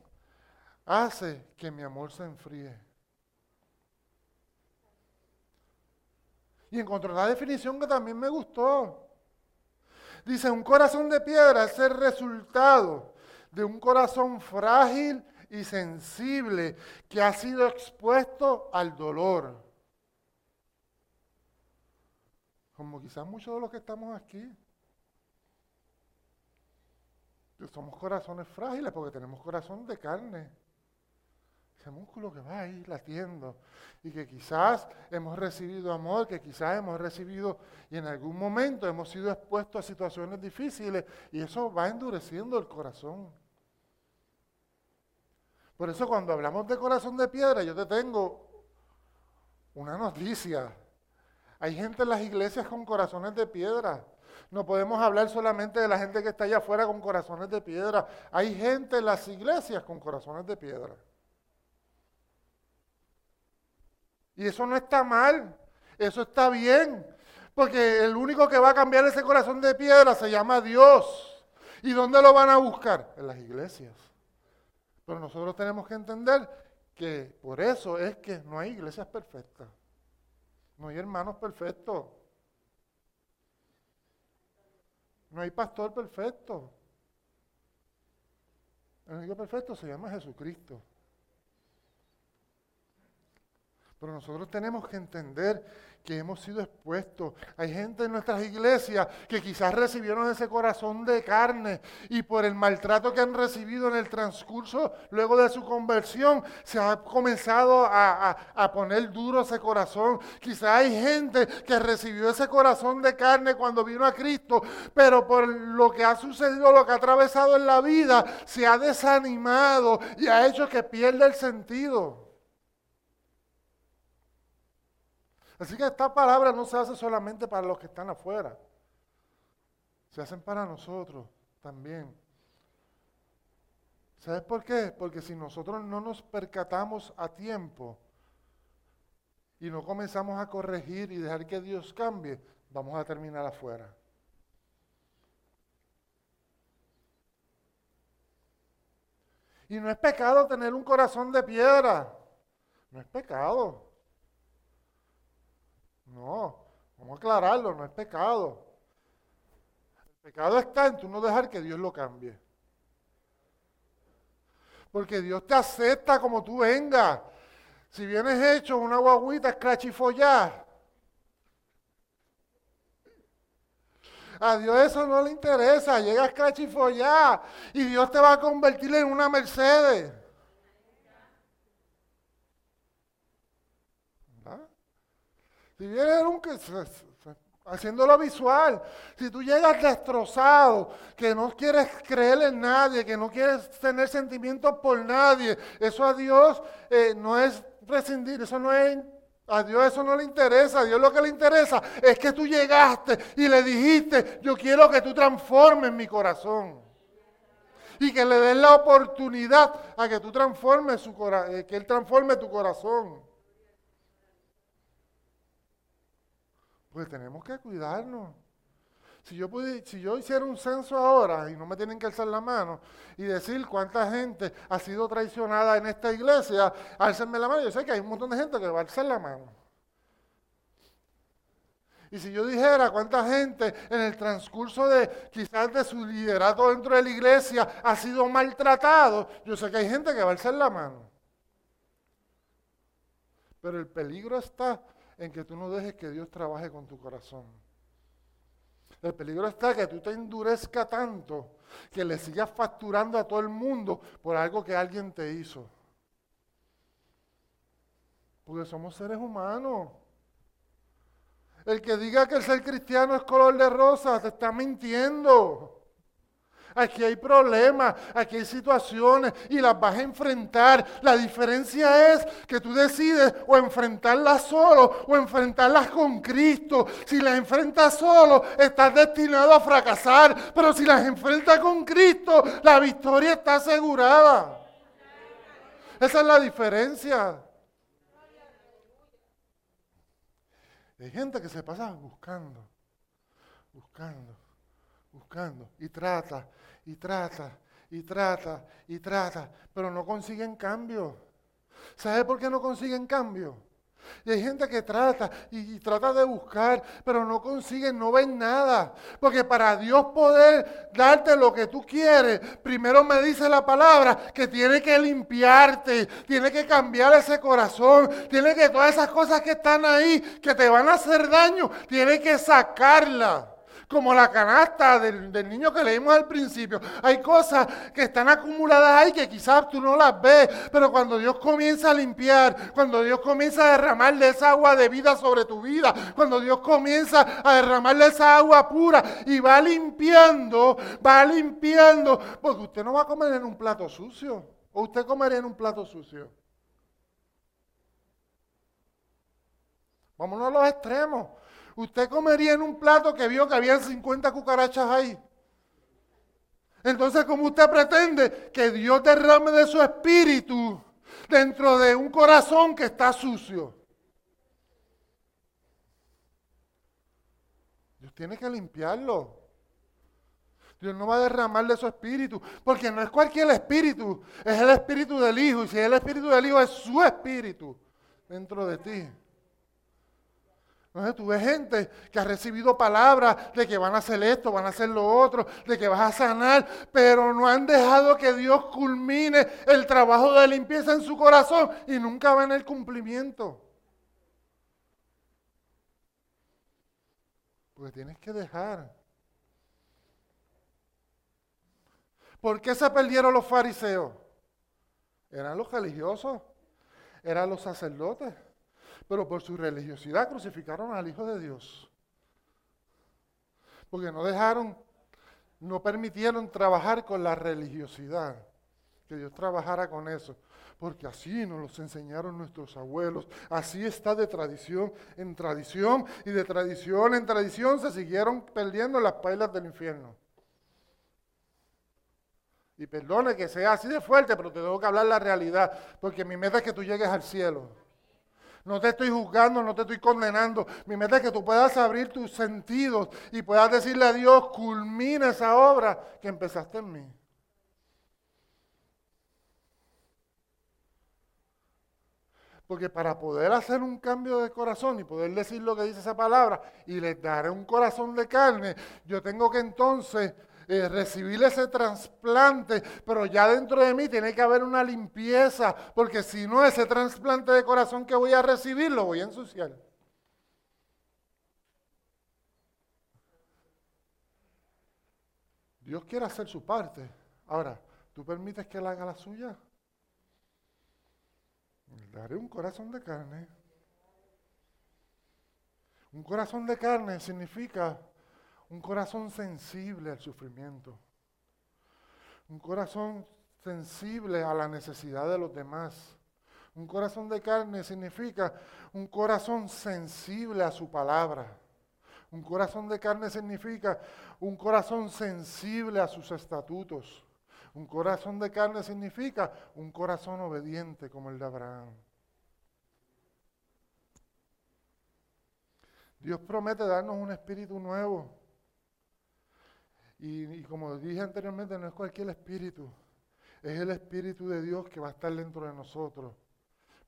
hace que mi amor se enfríe. Y encontró una definición que también me gustó. Dice, un corazón de piedra es el resultado de un corazón frágil y sensible que ha sido expuesto al dolor. Como quizás muchos de los que estamos aquí. Somos corazones frágiles porque tenemos corazón de carne ese músculo que va ahí latiendo y que quizás hemos recibido amor, que quizás hemos recibido y en algún momento hemos sido expuestos a situaciones difíciles y eso va endureciendo el corazón. Por eso cuando hablamos de corazón de piedra, yo te tengo una noticia. Hay gente en las iglesias con corazones de piedra. No podemos hablar solamente de la gente que está allá afuera con corazones de piedra. Hay gente en las iglesias con corazones de piedra. Y eso no está mal, eso está bien, porque el único que va a cambiar ese corazón de piedra se llama Dios. ¿Y dónde lo van a buscar? En las iglesias. Pero nosotros tenemos que entender que por eso es que no hay iglesias perfectas, no hay hermanos perfectos, no hay pastor perfecto. El único perfecto se llama Jesucristo. Pero nosotros tenemos que entender que hemos sido expuestos. Hay gente en nuestras iglesias que quizás recibieron ese corazón de carne y por el maltrato que han recibido en el transcurso luego de su conversión, se ha comenzado a, a poner duro ese corazón. Quizás hay gente que recibió ese corazón de carne cuando vino a Cristo, pero por lo que ha sucedido, lo que ha atravesado en la vida, se ha desanimado y ha hecho que pierda el sentido. Así que esta palabra no se hace solamente para los que están afuera, se hacen para nosotros también. ¿Sabes por qué? Porque si nosotros no nos percatamos a tiempo y no comenzamos a corregir y dejar que Dios cambie, vamos a terminar afuera. Y no es pecado tener un corazón de piedra. No es pecado. No, vamos a aclararlo, no es pecado. El pecado está en tú no dejar que Dios lo cambie. Porque Dios te acepta como tú vengas. Si vienes hecho una guaguita escrachifollada, a Dios eso no le interesa. Llega a escrachifollada y Dios te va a convertir en una Mercedes. Si vienes un, haciéndolo visual, si tú llegas destrozado, que no quieres creer en nadie, que no quieres tener sentimientos por nadie, eso a Dios eh, no es prescindir, eso no es a Dios eso no le interesa, a Dios lo que le interesa es que tú llegaste y le dijiste, yo quiero que tú transformes mi corazón. Y que le des la oportunidad a que tú transformes su corazón, eh, que Él transforme tu corazón. Pues tenemos que cuidarnos. Si yo, si yo hiciera un censo ahora y no me tienen que alzar la mano y decir cuánta gente ha sido traicionada en esta iglesia, álcenme la mano. Yo sé que hay un montón de gente que va a alzar la mano. Y si yo dijera cuánta gente en el transcurso de quizás de su liderato dentro de la iglesia ha sido maltratado, yo sé que hay gente que va a alzar la mano. Pero el peligro está en que tú no dejes que Dios trabaje con tu corazón. El peligro está que tú te endurezca tanto que le sigas facturando a todo el mundo por algo que alguien te hizo. Porque somos seres humanos. El que diga que el ser cristiano es color de rosa, te está mintiendo. Aquí hay problemas, aquí hay situaciones y las vas a enfrentar. La diferencia es que tú decides o enfrentarlas solo o enfrentarlas con Cristo. Si las enfrentas solo, estás destinado a fracasar. Pero si las enfrentas con Cristo, la victoria está asegurada. Esa es la diferencia. Hay gente que se pasa buscando, buscando, buscando y trata y trata y trata y trata, pero no consiguen cambio. ¿Sabe por qué no consiguen cambio? Y hay gente que trata y, trata de buscar, pero no consiguen, no ven nada. Porque para Dios poder darte lo que tú quieres, primero me dice la palabra que tiene que limpiarte, tiene que cambiar ese corazón, tiene que todas esas cosas que están ahí, que te van a hacer daño, tiene que sacarlas como la canasta del, niño que leímos al principio. Hay cosas que están acumuladas ahí que quizás tú no las ves, pero cuando Dios comienza a limpiar, cuando Dios comienza a derramarle esa agua de vida sobre tu vida, cuando Dios comienza a derramarle esa agua pura y va limpiando, va limpiando, porque usted no va a comer en un plato sucio, o usted comería en un plato sucio. Vámonos a los extremos. Usted comería en un plato que vio que habían 50 cucarachas ahí. Entonces, ¿cómo usted pretende que Dios derrame de su espíritu dentro de un corazón que está sucio? Dios tiene que limpiarlo. Dios no va a derramar de su espíritu, porque no es cualquier espíritu, es el espíritu del Hijo. Y si es el espíritu del Hijo, es su espíritu dentro de ti. Entonces tú ves gente que ha recibido palabras de que van a hacer esto, van a hacer lo otro, de que vas a sanar, pero no han dejado que Dios culmine el trabajo de limpieza en su corazón y nunca ven el cumplimiento. Porque tienes que dejar. ¿Por qué se perdieron los fariseos? Eran los religiosos, eran los sacerdotes pero por su religiosidad crucificaron al Hijo de Dios. Porque no dejaron, no permitieron trabajar con la religiosidad, que Dios trabajara con eso. Porque así nos los enseñaron nuestros abuelos. Así está de tradición en tradición y de tradición en tradición se siguieron perdiendo las pailas del infierno. Y perdone que sea así de fuerte, pero te tengo que hablar la realidad, porque mi meta es que tú llegues al cielo. No te estoy juzgando, no te estoy condenando. Mi meta es que tú puedas abrir tus sentidos y puedas decirle a Dios, culmina esa obra que empezaste en mí. Porque para poder hacer un cambio de corazón y poder decir lo que dice esa palabra y le daré un corazón de carne, yo tengo que entonces eh, recibir ese trasplante, pero ya dentro de mí tiene que haber una limpieza, porque si no, ese trasplante de corazón que voy a recibir lo voy a ensuciar. Dios quiere hacer su parte. Ahora, ¿tú permites que Él haga la suya? daré un corazón de carne. Un corazón de carne significa un corazón sensible al sufrimiento. Un corazón sensible a la necesidad de los demás. Un corazón de carne significa un corazón sensible a su palabra. Un corazón de carne significa un corazón sensible a sus estatutos. Un corazón de carne significa un corazón obediente como el de Abraham. Dios promete darnos un espíritu nuevo. Y, como dije anteriormente, no es cualquier espíritu, es el espíritu de Dios que va a estar dentro de nosotros.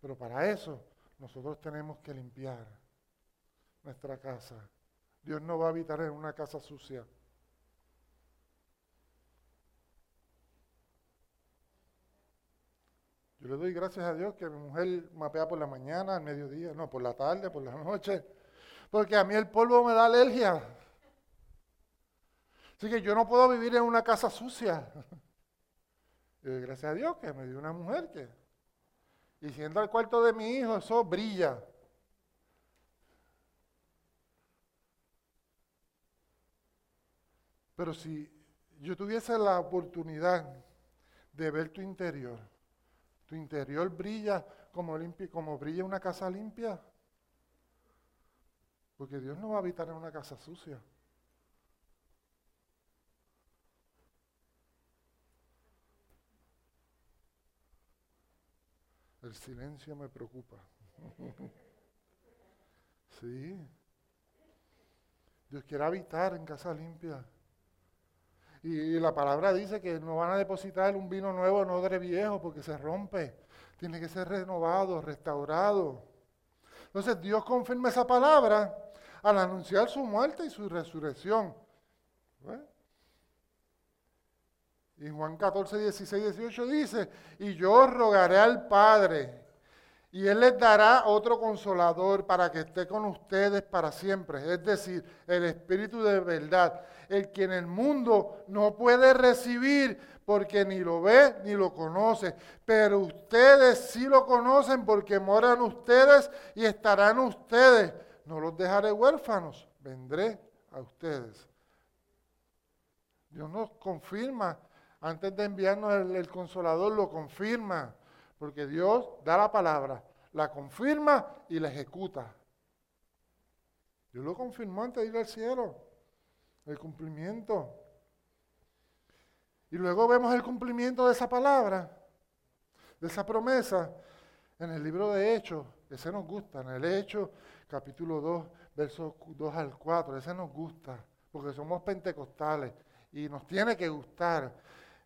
Pero para eso nosotros tenemos que limpiar nuestra casa. Dios no va a habitar en una casa sucia. Yo le doy gracias a Dios que mi mujer mapea por la mañana, al mediodía, no, por la tarde, por la noche, porque a mí el polvo me da alergia. Así que yo no puedo vivir en una casa sucia. Gracias a Dios que me dio una mujer que. Y siendo al cuarto de mi hijo, eso brilla. Pero si yo tuviese la oportunidad de ver tu interior, tu interior brilla como, limpia, como brilla una casa limpia. Porque Dios no va a habitar en una casa sucia. El silencio me preocupa. sí. Dios quiere habitar en casa limpia. Y, la palabra dice que no van a depositar un vino nuevo en odre viejo porque se rompe. Tiene que ser renovado, restaurado. Entonces Dios confirma esa palabra al anunciar su muerte y su resurrección. Y Juan 14, 16, 18 dice, y yo rogaré al Padre, y Él les dará otro consolador para que esté con ustedes para siempre, es decir, el Espíritu de verdad, el que en el mundo no puede recibir porque ni lo ve ni lo conoce, pero ustedes sí lo conocen porque moran ustedes y estarán ustedes. No los dejaré huérfanos, vendré a ustedes. Dios nos confirma antes de enviarnos el, consolador, lo confirma, porque Dios da la palabra, la confirma y la ejecuta. Dios lo confirmó antes de ir al cielo, el cumplimiento. Y luego vemos el cumplimiento de esa palabra, de esa promesa, en el libro de Hechos. Ese nos gusta, en el Hechos, capítulo 2, versos 2 al 4. Ese nos gusta, porque somos pentecostales y nos tiene que gustar.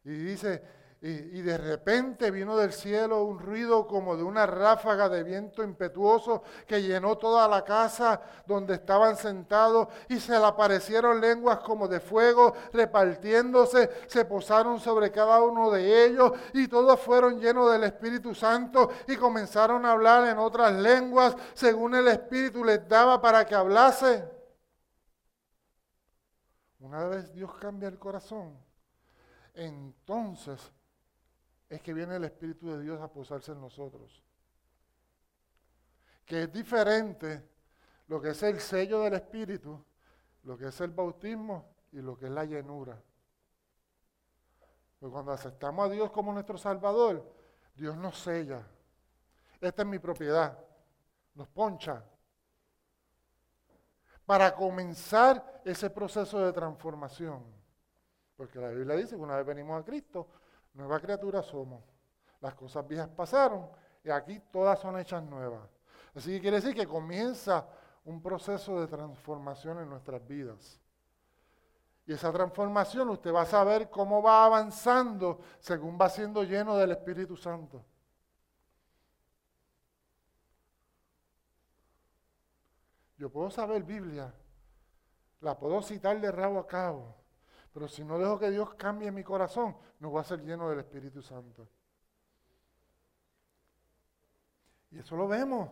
Y dice, y, de repente vino del cielo un ruido como de una ráfaga de viento impetuoso que llenó toda la casa donde estaban sentados y se le aparecieron lenguas como de fuego repartiéndose, se posaron sobre cada uno de ellos y todos fueron llenos del Espíritu Santo y comenzaron a hablar en otras lenguas según el Espíritu les daba para que hablase. Una vez Dios cambia el corazón, entonces es que viene el Espíritu de Dios a posarse en nosotros. Que es diferente lo que es el sello del Espíritu, lo que es el bautismo y lo que es la llenura. Porque cuando aceptamos a Dios como nuestro Salvador, Dios nos sella. Esta es mi propiedad. Nos poncha. Para comenzar ese proceso de transformación. Porque la Biblia dice que una vez venimos a Cristo, nueva criatura somos. Las cosas viejas pasaron y aquí todas son hechas nuevas. Así que quiere decir que comienza un proceso de transformación en nuestras vidas. Y esa transformación usted va a saber cómo va avanzando según va siendo lleno del Espíritu Santo. Yo puedo saber Biblia, la puedo citar de rabo a cabo, pero si no dejo que Dios cambie mi corazón, no voy a ser lleno del Espíritu Santo. Y eso lo vemos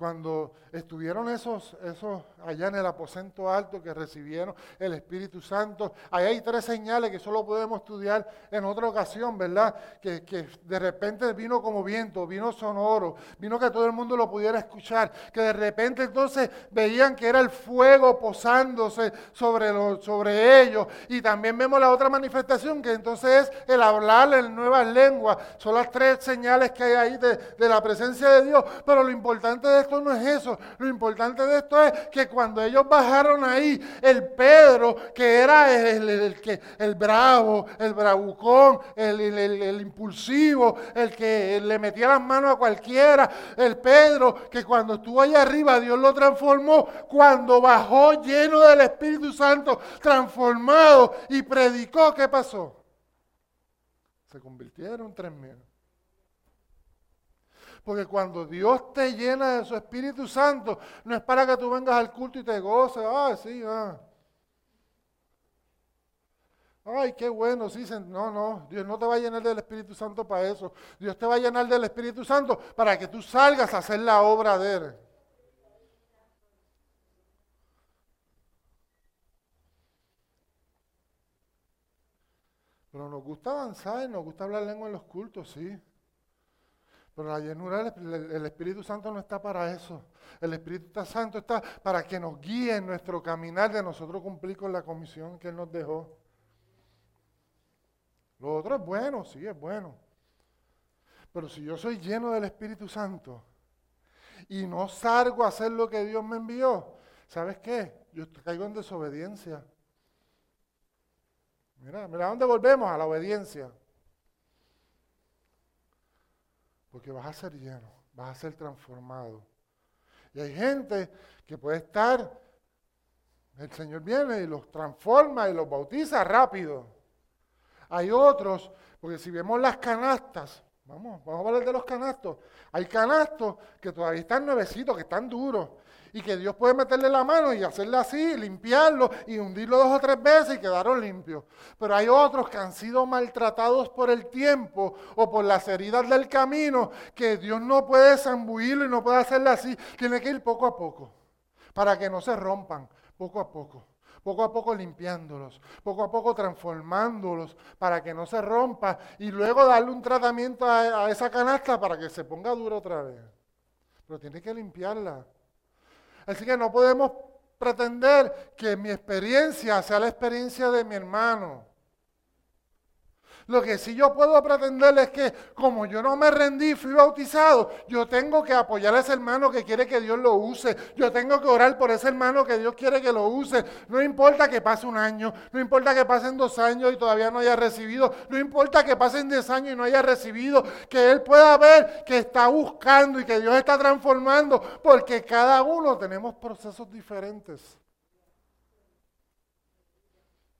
cuando estuvieron esos, esos allá en el aposento alto que recibieron el Espíritu Santo, ahí hay tres señales que solo podemos estudiar en otra ocasión, ¿verdad? Que, que, de repente vino como viento, vino sonoro, vino que todo el mundo lo pudiera escuchar, que de repente entonces veían que era el fuego posándose sobre, los, sobre ellos. Y también vemos la otra manifestación, que entonces es el hablar en nuevas lenguas. Son las tres señales que hay ahí de, de la presencia de Dios, pero lo importante de esto no es eso. Lo importante de esto es que cuando ellos bajaron ahí, el Pedro, que era el, el, el, bravo, el bravucón, el, impulsivo, el que le metía las manos a cualquiera, el Pedro, que cuando estuvo allá arriba Dios lo transformó, cuando bajó lleno del Espíritu Santo, transformado y predicó, ¿qué pasó? Se convirtieron tres mil. Porque cuando Dios te llena de su Espíritu Santo, no es para que tú vengas al culto y te goces. Ah, sí, ah. Ay, qué bueno, sí, no, no, Dios no te va a llenar del Espíritu Santo para eso. Dios te va a llenar del Espíritu Santo para que tú salgas a hacer la obra de Él. Pero nos gusta avanzar, nos gusta hablar lengua en los cultos, sí. Pero la llenura del Espíritu Santo no está para eso. El Espíritu Santo está para que nos guíe en nuestro caminar de nosotros cumplir con la comisión que Él nos dejó. Lo otro es bueno, sí, es bueno. Pero si yo soy lleno del Espíritu Santo y no salgo a hacer lo que Dios me envió, ¿sabes qué? Yo caigo en desobediencia. Mira, mira, ¿a dónde volvemos? A la obediencia. Porque vas a ser lleno, vas a ser transformado. Y hay gente que puede estar, el Señor viene y los transforma y los bautiza rápido. Hay otros, porque si vemos las canastas, vamos, vamos a hablar de los canastos. Hay canastos que todavía están nuevecitos, que están duros y que Dios puede meterle la mano y hacerle así, limpiarlo y hundirlo dos o tres veces y quedaron limpios. Pero hay otros que han sido maltratados por el tiempo o por las heridas del camino que Dios no puede zambuirlo y no puede hacerle así. Tiene que ir poco a poco para que no se rompan, poco a poco. Poco a poco limpiándolos, poco a poco transformándolos para que no se rompa y luego darle un tratamiento a, a esa canasta para que se ponga dura otra vez. Pero tiene que limpiarla. Así que no podemos pretender que mi experiencia sea la experiencia de mi hermano. Lo que sí yo puedo pretender es que como yo no me rendí, fui bautizado, yo tengo que apoyar a ese hermano que quiere que Dios lo use. Yo tengo que orar por ese hermano que Dios quiere que lo use. No importa que pase un año, no importa que pasen dos años y todavía no haya recibido, no importa que pasen diez años y no haya recibido, que Él pueda ver que está buscando y que Dios está transformando, porque cada uno tenemos procesos diferentes.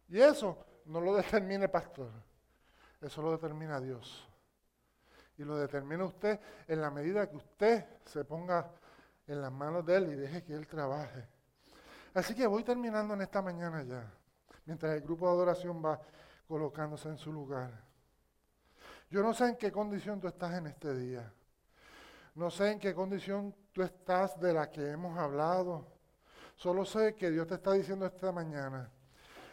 Y eso no lo determine pastor. Eso lo determina Dios. Y lo determina usted en la medida que usted se ponga en las manos de Él y deje que Él trabaje. Así que voy terminando en esta mañana ya, mientras el grupo de adoración va colocándose en su lugar. Yo no sé en qué condición tú estás en este día. No sé en qué condición tú estás de la que hemos hablado. Solo sé que Dios te está diciendo esta mañana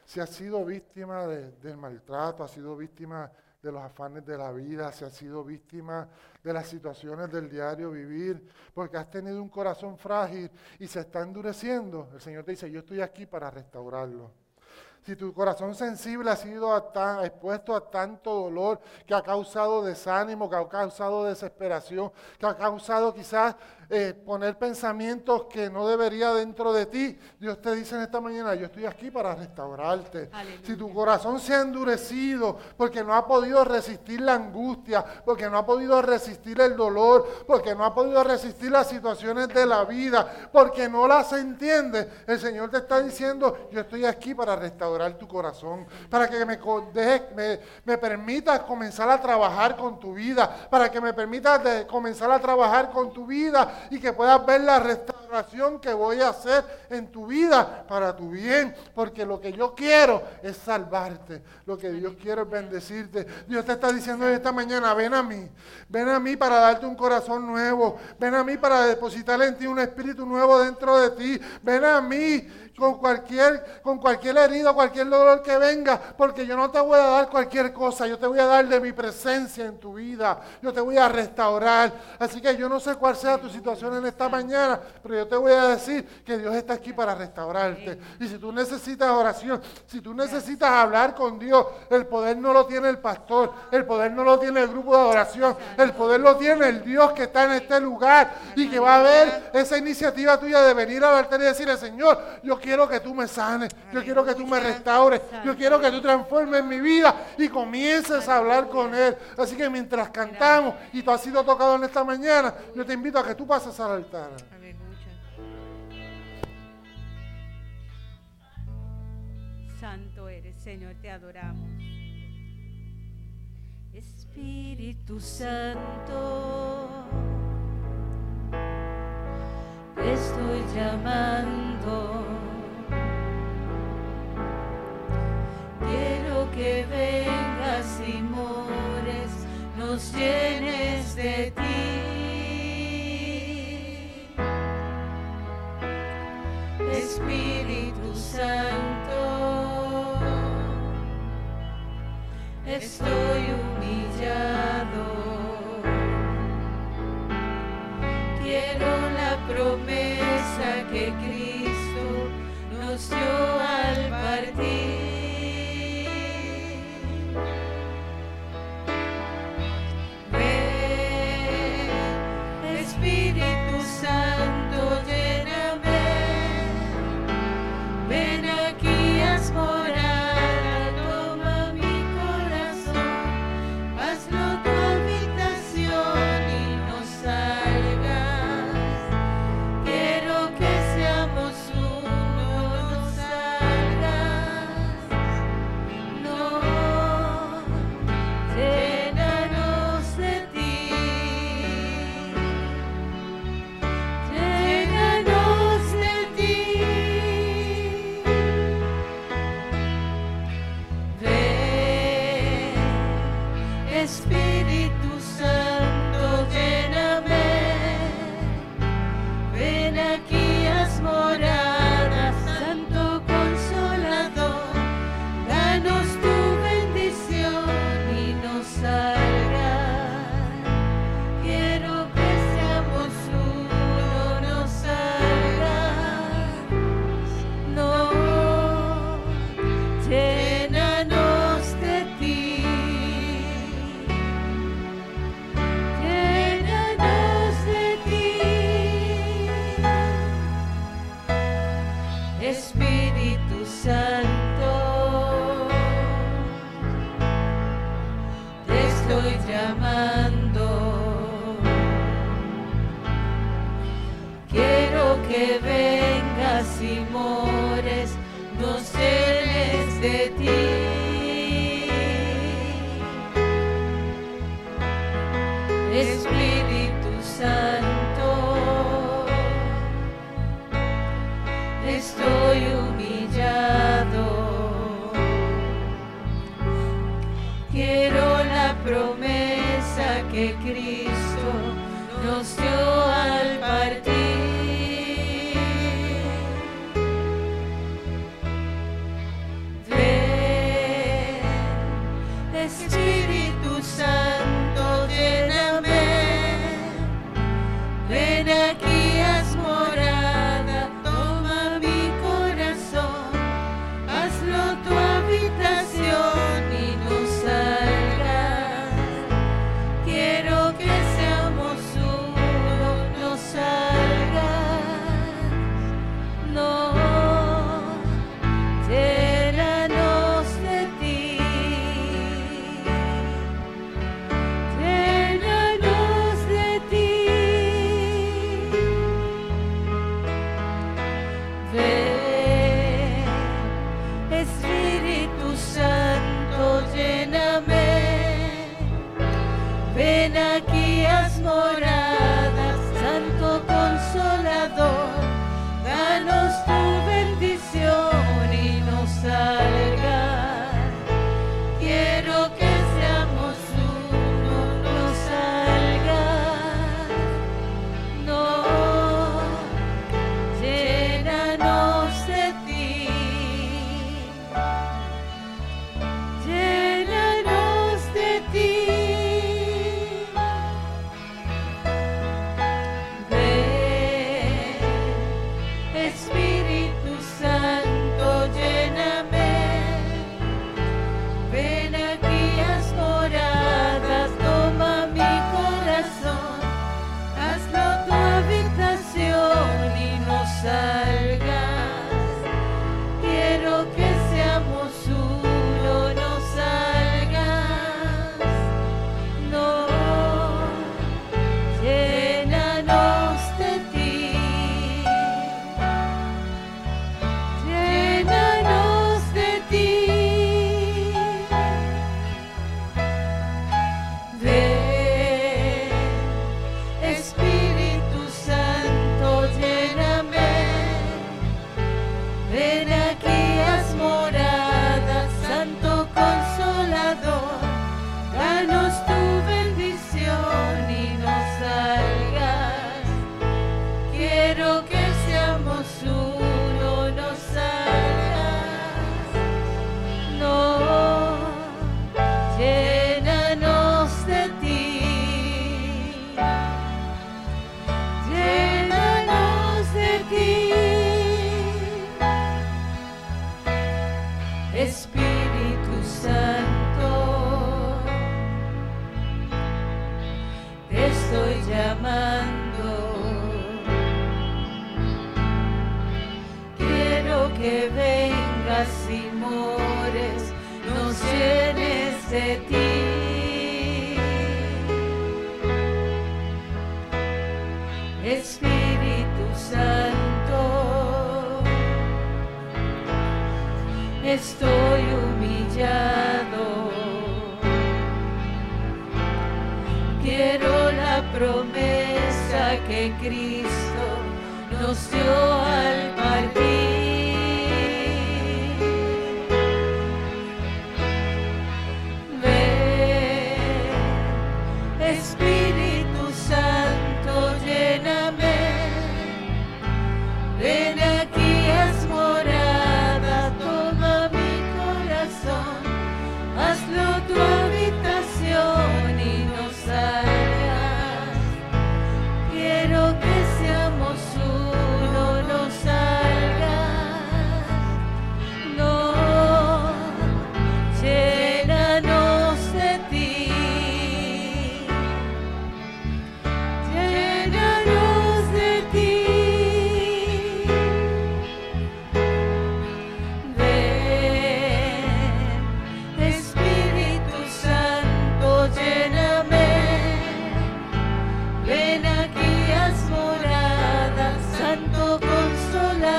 si ha sido víctima del maltrato, ha sido víctima de los afanes de la vida, si ha sido víctima de las situaciones del diario vivir, porque has tenido un corazón frágil y se está endureciendo, el Señor te dice, yo estoy aquí para restaurarlo. Si tu corazón sensible ha sido expuesto a tanto dolor que ha causado desánimo, que ha causado desesperación, que ha causado quizás eh, poner pensamientos que no debería dentro de ti, Dios te dice en esta mañana, yo estoy aquí para restaurarte. Si tu corazón se ha endurecido porque no ha podido resistir la angustia, porque no ha podido resistir el dolor, porque no ha podido resistir las situaciones de la vida, porque no las entiende, el Señor te está diciendo, yo estoy aquí para restaurar tu corazón, para que me, me, me permitas comenzar a trabajar con tu vida, para que me permitas comenzar a trabajar con tu vida y que puedas ver la restauración que voy a hacer en tu vida para tu bien. Porque lo que yo quiero es salvarte. Lo que Dios quiere es bendecirte. Dios te está diciendo esta mañana, ven a mí. Ven a mí para darte un corazón nuevo. Ven a mí para depositar en ti un espíritu nuevo dentro de ti. Ven a mí con cualquier, con cualquier herida, cualquier dolor que venga, porque yo no te voy a dar cualquier cosa, yo te voy a dar de mi presencia en tu vida, yo te voy a restaurar. Así que yo no sé cuál sea tu situación en esta mañana, pero yo te voy a decir que Dios está aquí para restaurarte. Y si tú necesitas oración, si tú necesitas hablar con Dios, el poder no lo tiene el pastor, el poder no lo tiene el grupo de adoración, el poder lo tiene el Dios que está en este lugar y que va a ver esa iniciativa tuya de venir a verte y decirle, Señor, yo quiero quiero que tú me sanes, yo quiero que tú me restaures, yo quiero que tú transformes mi vida y comiences a hablar con Él. Así que mientras cantamos y tú has sido tocado en esta mañana, yo te invito a que tú pases al altar.
Santo eres, Señor, te adoramos. Espíritu Santo, te estoy llamando. Que vengas y mores, nos llenes de ti. Espíritu Santo, estoy humillado. Quiero la promesa que Cristo nos dio al